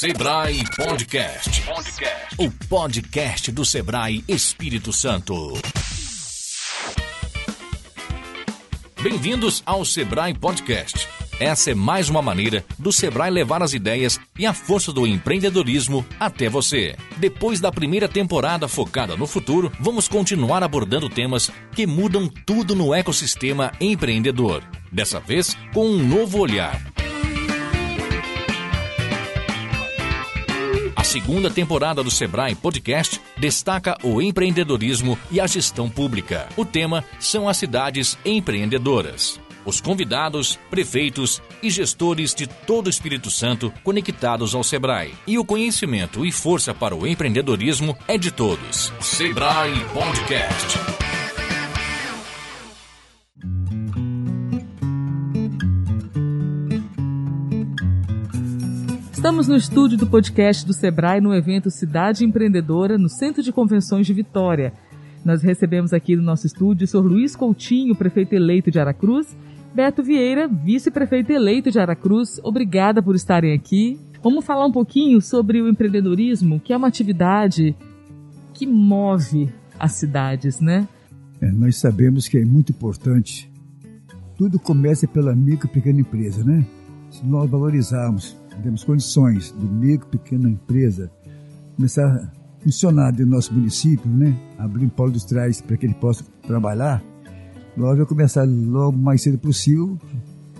Sebrae Podcast. Podcast. O podcast do Sebrae Espírito Santo. Bem-vindos ao Sebrae Podcast. Essa é mais uma maneira do Sebrae levar as ideias e a força do empreendedorismo até você. Depois da primeira temporada focada no futuro, vamos continuar abordando temas que mudam tudo no ecossistema empreendedor. Dessa vez, com um novo olhar. Segunda temporada do Sebrae Podcast destaca o empreendedorismo e a gestão pública. O tema são as cidades empreendedoras. Os convidados, prefeitos e gestores de todo o Espírito Santo conectados ao Sebrae. E o conhecimento e força para o empreendedorismo é de todos. Sebrae Podcast. Estamos no estúdio do podcast do Sebrae no evento Cidade Empreendedora no Centro de Convenções de Vitória. Nós recebemos aqui no nosso estúdio o Sr. Luiz Coutinho, prefeito eleito de Aracruz, Beto Vieira, vice-prefeito eleito de Aracruz. Obrigada por estarem aqui. Vamos falar um pouquinho sobre o empreendedorismo, que é uma atividade que move as cidades, né? É, nós sabemos que é muito importante. Tudo começa pela micro e pequena empresa, né? Se nós valorizarmos temos condições de micro, pequena empresa começar a funcionar dentro do nosso município, né? Abrir um polo industriais para que ele possa trabalhar, nós vamos começar logo mais cedo possível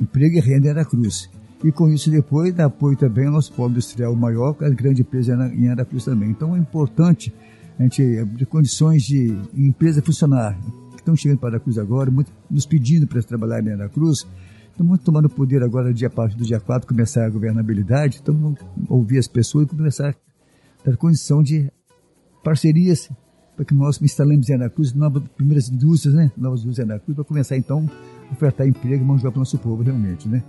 emprego e renda em Aracruz. E com isso depois dá apoio também ao nosso polo industrial maior, com as grandes empresas em Aracruz também. Então é importante a gente abrir condições de empresa funcionar, estão chegando para Aracruz agora, muito, nos pedindo para trabalhar em Aracruz, Estamos tomando poder agora, dia, a partir do dia 4, começar a governabilidade. Então, vamos ouvir as pessoas e começar a dar condição de parcerias para que nós instalemos em Anacruz novas primeiras indústrias, né? Novas indústrias em Anacruz, para começar então a ofertar emprego e mão de obra para o nosso povo, realmente, né?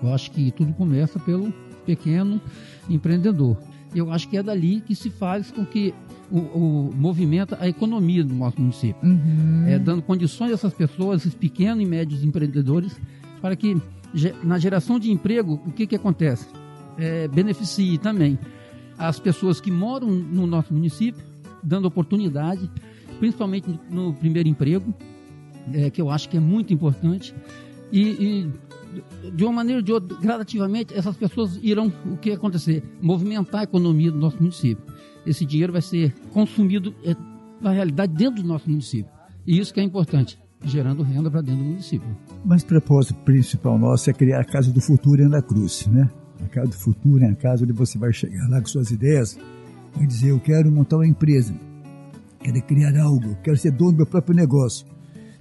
Eu acho que tudo começa pelo pequeno empreendedor. Eu acho que é dali que se faz com que o, o movimenta a economia do nosso município. Uhum. É, dando condições a essas pessoas, esses pequenos e médios empreendedores, para que na geração de emprego, o que, que acontece? É, beneficie também as pessoas que moram no nosso município, dando oportunidade, principalmente no primeiro emprego, é, que eu acho que é muito importante. E, e, de uma maneira ou de outra, gradativamente, essas pessoas irão, o que acontecer? Movimentar a economia do nosso município. Esse dinheiro vai ser consumido, é, na realidade, dentro do nosso município. E isso que é importante gerando renda para dentro do município. Mas o propósito principal nosso é criar a Casa do Futuro em Ana Cruz, né? A Casa do Futuro é a casa onde você vai chegar lá com suas ideias e dizer, eu quero montar uma empresa, quero criar algo, quero ser dono do meu próprio negócio.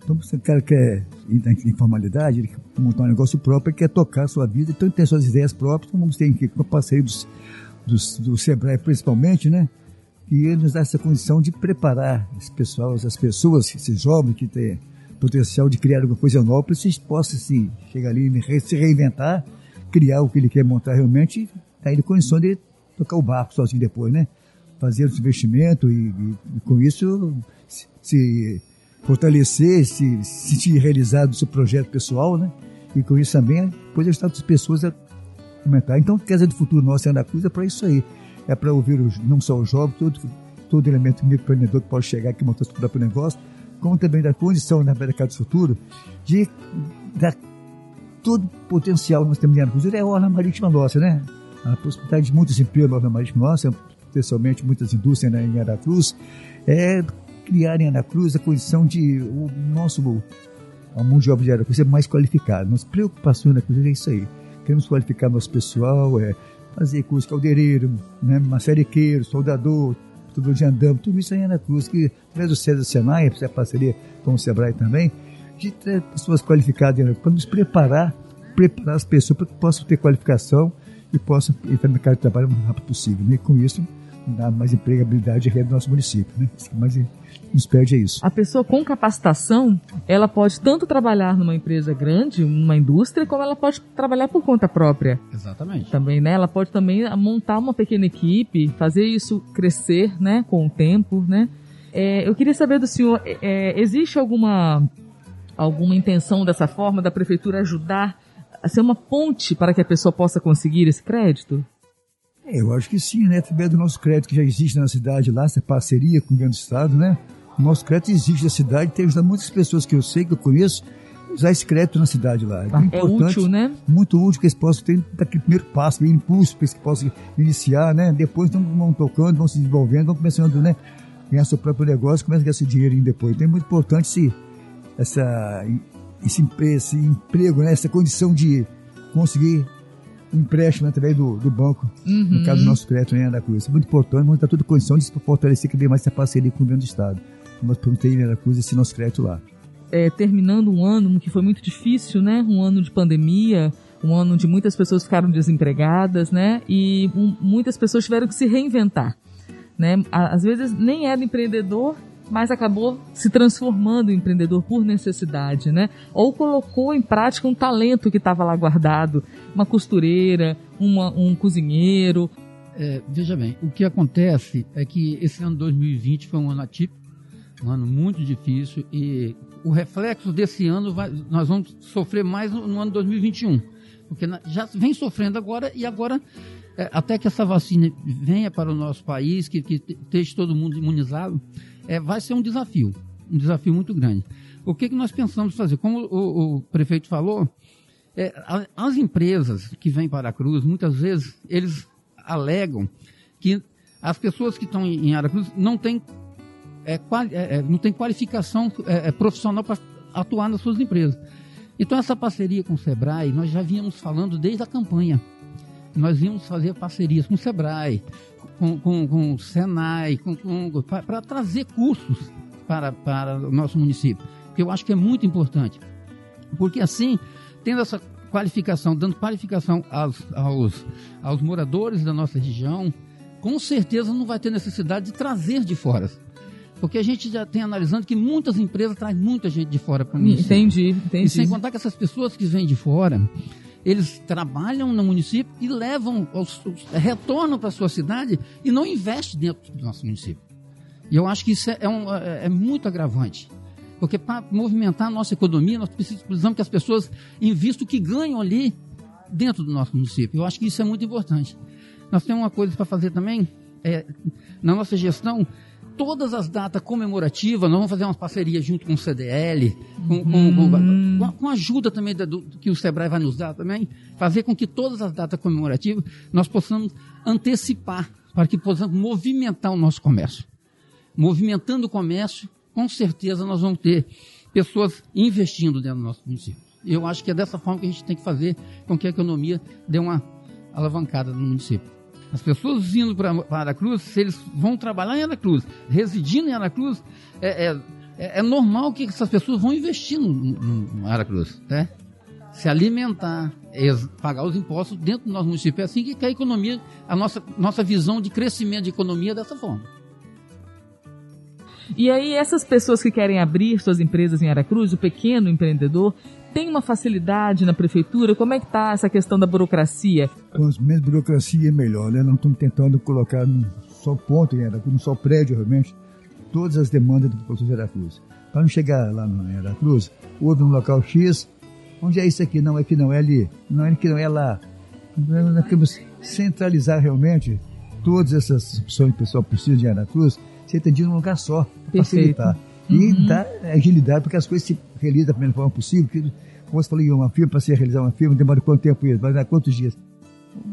Então, se o cara quer ir na informalidade, ele quer montar um negócio próprio, ele quer tocar a sua vida, então ele tem suas ideias próprias, vamos ter aqui com o parceiro dos, dos, do Sebrae principalmente, né? E nos dá essa condição de preparar esse pessoal, as pessoas, esses jovens que têm potencial de criar alguma coisa nova, para vocês possam se chegar ali, se reinventar, criar o que ele quer montar realmente, e dar ele condição de tocar o barco sozinho depois, né? Fazer os investimentos e, e, e, com isso se, se fortalecer, se, se sentir realizado do seu projeto pessoal, né? E com isso também, depois ajudar outras pessoas a comentar. Então, quer dizer, do futuro nosso é Cruz é para isso aí. É para ouvir os, não só os jovens, todo, todo elemento microempreendedor que pode chegar aqui e montar seu próprio negócio, como também da condição na mercado futuro de dar todo o potencial que nós temos em Aracruz. É a orla marítima nossa, né? A possibilidade de muitos empregos na orla marítima nossa, especialmente muitas indústrias né, em Aracruz, é criar em Aracruz a condição de o nosso a mão de obra de Aracruz ser mais qualificada. Nossa preocupação na Cruz é isso aí. Queremos qualificar nosso pessoal, é fazer curso caldeireiro, né, maçariqueiro, soldador, tudo de tudo isso aí é na Cruz, que através do César Senai, a parceria com o Sebrae também, de ter pessoas qualificadas para nos preparar, preparar as pessoas para que possam ter qualificação e possam entrar no mercado de trabalho o mais rápido possível. Né? E com isso, dar mais empregabilidade e renda no nosso município. Né? Isso que mais nos perde é isso. A pessoa com capacitação, ela pode tanto trabalhar numa empresa grande, numa indústria, como ela pode trabalhar por conta própria. Exatamente. Também, né? Ela pode também montar uma pequena equipe, fazer isso crescer, né? Com o tempo, né? É, eu queria saber do senhor, é, é existe alguma alguma intenção dessa forma da prefeitura ajudar a ser uma ponte para que a pessoa possa conseguir esse crédito? Eu acho que sim, né? Através do nosso crédito que já existe na cidade lá, essa parceria com o governo do estado, né? O nosso crédito existe na cidade, tem ajudado muitas pessoas que eu sei, que eu conheço, usar esse crédito na cidade lá. É, é útil, né? Muito útil que eles possam ter daquele primeiro passo, aquele impulso para que eles possam iniciar, né? Depois vão tocando, vão se desenvolvendo, vão começando, né? Ganhar seu próprio negócio, começa a ganhar esse dinheiro depois. Então é muito importante esse, essa, esse, esse emprego, né? Essa condição de conseguir empréstimo através do, do banco, uhum. no caso do nosso crédito em da Cruz. É muito importante, vamos dar toda condição de fortalecer cada vez mais essa parceria com o governo do Estado. Nós ter em da Cruz esse nosso crédito lá. É, terminando um ano que foi muito difícil, né? Um ano de pandemia, um ano onde muitas pessoas ficaram desempregadas, né? E um, muitas pessoas tiveram que se reinventar, né? Às vezes nem era empreendedor mas acabou se transformando em empreendedor por necessidade, né? Ou colocou em prática um talento que estava lá guardado, uma costureira, uma, um cozinheiro. É, veja bem, o que acontece é que esse ano 2020 foi um ano atípico, um ano muito difícil e o reflexo desse ano vai, nós vamos sofrer mais no, no ano 2021, porque já vem sofrendo agora e agora é, até que essa vacina venha para o nosso país, que, que esteja todo mundo imunizado, é, vai ser um desafio, um desafio muito grande. O que, que nós pensamos fazer? Como o, o prefeito falou, é, as empresas que vêm para a Cruz, muitas vezes, eles alegam que as pessoas que estão em Aracruz não têm, é, é, é não têm qualificação é, é, profissional para atuar nas suas empresas. Então, essa parceria com o Sebrae, nós já vínhamos falando desde a campanha. Nós íamos fazer parcerias com o Sebrae, com, com, com o Senai, para trazer cursos para, para o nosso município, que eu acho que é muito importante. Porque assim, tendo essa qualificação, dando qualificação aos, aos, aos moradores da nossa região, com certeza não vai ter necessidade de trazer de fora. Porque a gente já tem analisando que muitas empresas trazem muita gente de fora para o município. Entendi, entendi. E sem contar que essas pessoas que vêm de fora, eles trabalham no município e levam, os, os, retornam para a sua cidade e não investem dentro do nosso município. E eu acho que isso é, é, um, é, é muito agravante. Porque para movimentar a nossa economia, nós precisamos que as pessoas invistam o que ganham ali dentro do nosso município. Eu acho que isso é muito importante. Nós temos uma coisa para fazer também, é, na nossa gestão, todas as datas comemorativas, nós vamos fazer uma parceria junto com o CDL, com, hum. com, com, ajuda também do, do, que o Sebrae vai nos dar também, fazer com que todas as datas comemorativas nós possamos antecipar, para que possamos movimentar o nosso comércio. Movimentando o comércio, com certeza nós vamos ter pessoas investindo dentro do nosso município. Eu acho que é dessa forma que a gente tem que fazer com que a economia dê uma alavancada no município. As pessoas indo para Aracruz, se eles vão trabalhar em Aracruz, residindo em Aracruz, é, é, é, é normal que essas pessoas vão investir no, no, Aracruz, né? Se alimentar, pagar os impostos dentro do nosso município. É assim que a economia, a nossa, nossa visão de crescimento de economia é dessa forma. E aí, essas pessoas que querem abrir suas empresas em Aracruz, o pequeno empreendedor, tem uma facilidade na prefeitura? Como é que está essa questão da burocracia? Quanto menos burocracia, é melhor, né? Não estamos tentando colocar num só ponto em Aracruz, num só prédio, realmente, todas as demandas do professor de Aracruz. Para não chegar lá no Aracruz, houve um local X, onde é isso aqui? Não, é que não é ali. Não é que não é lá. Nós queremos centralizar realmente todas essas opções que o pessoal precisa de Aracruz, ser atendido num lugar só, para facilitar. E uhum. dar agilidade, porque as coisas se realizam da primeira forma possível. Que, como você falou, uma firma, para se realizar uma firma, demora quanto tempo isso? Vai dar quantos dias?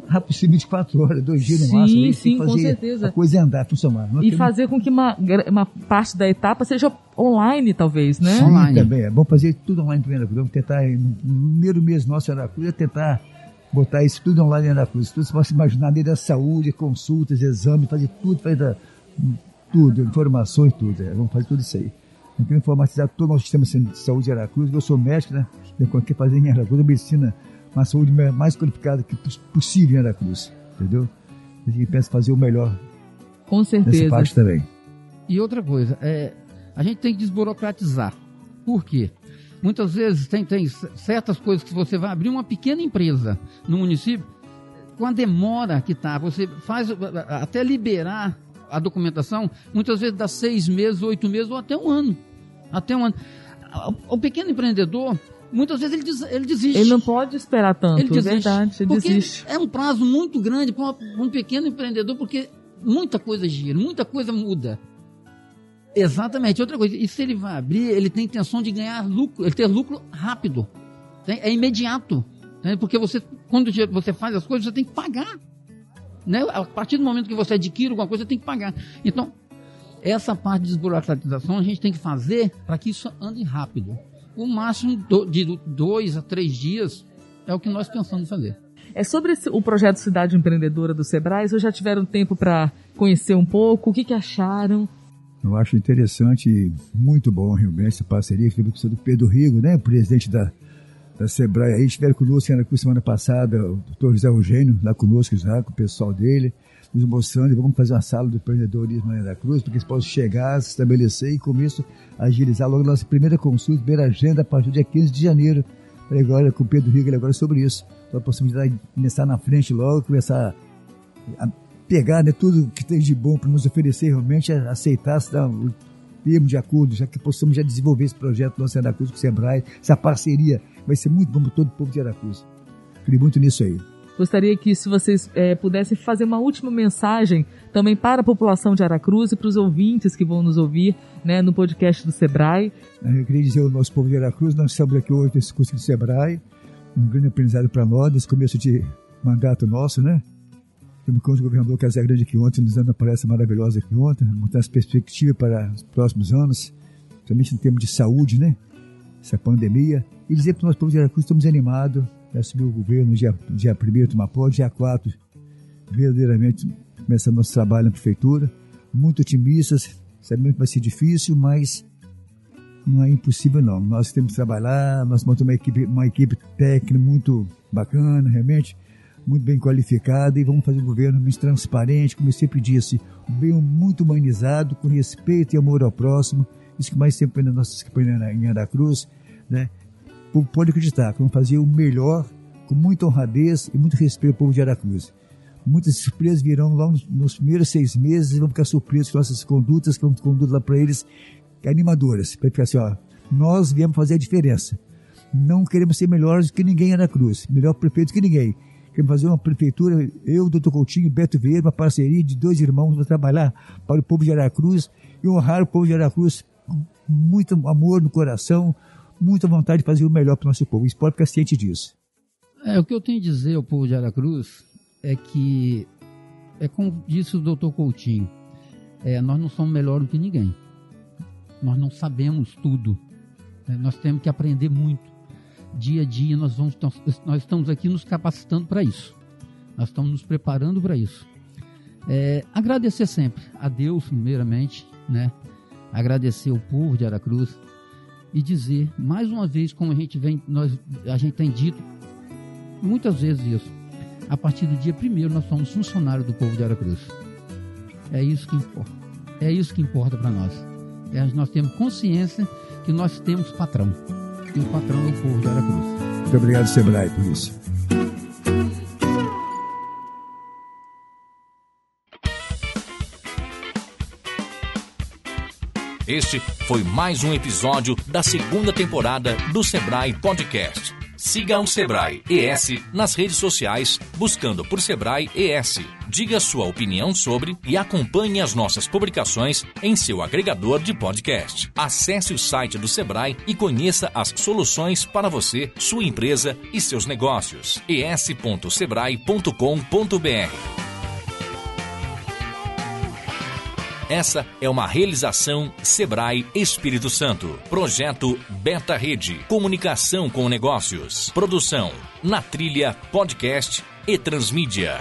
Rápido, 24 horas, dois dias no máximo. Sim, sim, com certeza. A coisa é andar, funcionar. e fazer com que uma, uma parte da etapa seja online, talvez, né? Sim, online. também. É bom fazer tudo online primeiro. Vamos tentar, no primeiro mês nosso Aracruz, é tentar botar isso tudo online em Aracruz. Tudo você pode imaginar, desde a saúde, consultas, exames, fazer tudo, fazer tudo, informações, tudo. É. Vamos fazer tudo isso aí. Eu quero informatizar todo o nosso sistema de saúde de Aracruz. Eu sou médico, né? Eu quero fazer em Aracruz a medicina, uma saúde mais qualificada que possível em Aracruz. Entendeu? Eu penso fazer o melhor. Com certeza. Nessa parte também. E outra coisa, é, a gente tem que desburocratizar. Por quê? Muitas vezes tem, tem certas coisas que você vai abrir uma pequena empresa no município, com a demora que está, você faz até liberar a documentação, muitas vezes dá seis meses, oito meses ou até um ano. Até um ano. O pequeno empreendedor, muitas vezes ele, des, ele desiste. Ele não pode esperar tanto, ele desiste, é verdade, ele desiste. É um prazo muito grande para um pequeno empreendedor, porque muita coisa gira, muita coisa muda. Exatamente, outra coisa, e se ele vai abrir, ele tem intenção de ganhar lucro, ele ter lucro rápido, é imediato, né? porque você, quando você faz as coisas, você tem que pagar. Né? A partir do momento que você adquire alguma coisa, você tem que pagar. Então, essa parte de desburocratização a gente tem que fazer para que isso ande rápido. O máximo de dois a três dias é o que nós pensamos fazer. É sobre esse, o projeto Cidade Empreendedora do Sebrae, vocês já tiveram tempo para conhecer um pouco? O que, que acharam? Eu acho interessante e muito bom realmente essa parceria que teve do Pedro Rigo, né, presidente da, da Sebrae aí, estiveram conosco na semana passada, o doutor José Eugênio, lá conosco já, com o pessoal dele nos mostrando, vamos fazer uma sala do empreendedorismo na da Cruz, para que eles possam chegar, se estabelecer e com isso agilizar logo nossa primeira consulta, primeira agenda a partir do dia 15 de janeiro. Falei agora com o Pedro Riga agora sobre isso. A possibilidade de começar na frente logo, começar a pegar né, tudo que tem de bom para nos oferecer realmente, aceitar, se dar o termo de acordo, já que possamos já desenvolver esse projeto do Santa Cruz com o Sebrae, essa parceria vai ser muito bom para todo o povo de Aracruz. Creio muito nisso aí. Gostaria que, se vocês é, pudessem fazer uma última mensagem também para a população de Aracruz e para os ouvintes que vão nos ouvir né, no podcast do Sebrae. Eu queria dizer ao nosso povo de Aracruz, nós estamos aqui hoje nesse curso do Sebrae, um grande aprendizado para nós, nesse começo de mandato nosso, né? Temos com o governador Casé Grande aqui ontem, nos dando uma palestra maravilhosa aqui ontem, montando as perspectivas para os próximos anos, principalmente em termos de saúde, né? Essa pandemia. E dizer para o nosso povo de Aracruz, estamos animados, assumiu o governo dia, dia 1 tomar posse, dia 4 verdadeiramente começando nosso trabalho na prefeitura, muito otimistas, sabemos que vai ser difícil, mas não é impossível não. Nós temos que trabalhar, nós montamos uma equipe, uma equipe técnica muito bacana, realmente, muito bem qualificada e vamos fazer um governo muito transparente, como eu sempre disse, um bem muito humanizado, com respeito e amor ao próximo, isso que mais na nossa campanha em Aracruz, né? pode acreditar vamos fazer o melhor, com muita honradez e muito respeito ao povo de Aracruz. Muitas surpresas virão lá nos, primeiros seis meses e vão ficar surpresos com nossas condutas, que vamos conduzir lá para eles, animadoras, para ficar assim, ó, nós viemos fazer a diferença. Não queremos ser melhores que ninguém em Aracruz, melhor prefeito que ninguém. Queremos fazer uma prefeitura, eu, doutor Coutinho e Beto Vieira, uma parceria de dois irmãos para trabalhar para o povo de Aracruz e honrar o povo de Aracruz muito amor no coração, muita vontade de fazer o melhor para o nosso povo. Isso pode ficar ciente disso. É, o que eu tenho a dizer ao povo de Aracruz é que, é como disse o doutor Coutinho, é, nós não somos melhores do que ninguém. Nós não sabemos tudo. É, nós temos que aprender muito. Dia a dia nós, vamos, nós estamos aqui nos capacitando para isso. Nós estamos nos preparando para isso. É, agradecer sempre a Deus, primeiramente, né? Agradecer o povo de Aracruz, e dizer mais uma vez, como a gente vem, nós, a gente tem dito muitas vezes isso. A partir do dia primeiro nós somos funcionários do povo de Aracruz. É isso que importa. É isso que importa para nós. É, nós temos consciência que nós temos patrão. E o patrão é o povo de Aracruz. Muito obrigado, Sebrae, por isso. Este foi mais um episódio da segunda temporada do Sebrae Podcast. Siga o Sebrae ES nas redes sociais, buscando por Sebrae ES. Diga sua opinião sobre e acompanhe as nossas publicações em seu agregador de podcast. Acesse o site do Sebrae e conheça as soluções para você, sua empresa e seus negócios. es.sebrae.com.br Essa é uma realização Sebrae Espírito Santo. Projeto Beta Rede. Comunicação com negócios. Produção Na Trilha Podcast e Transmídia.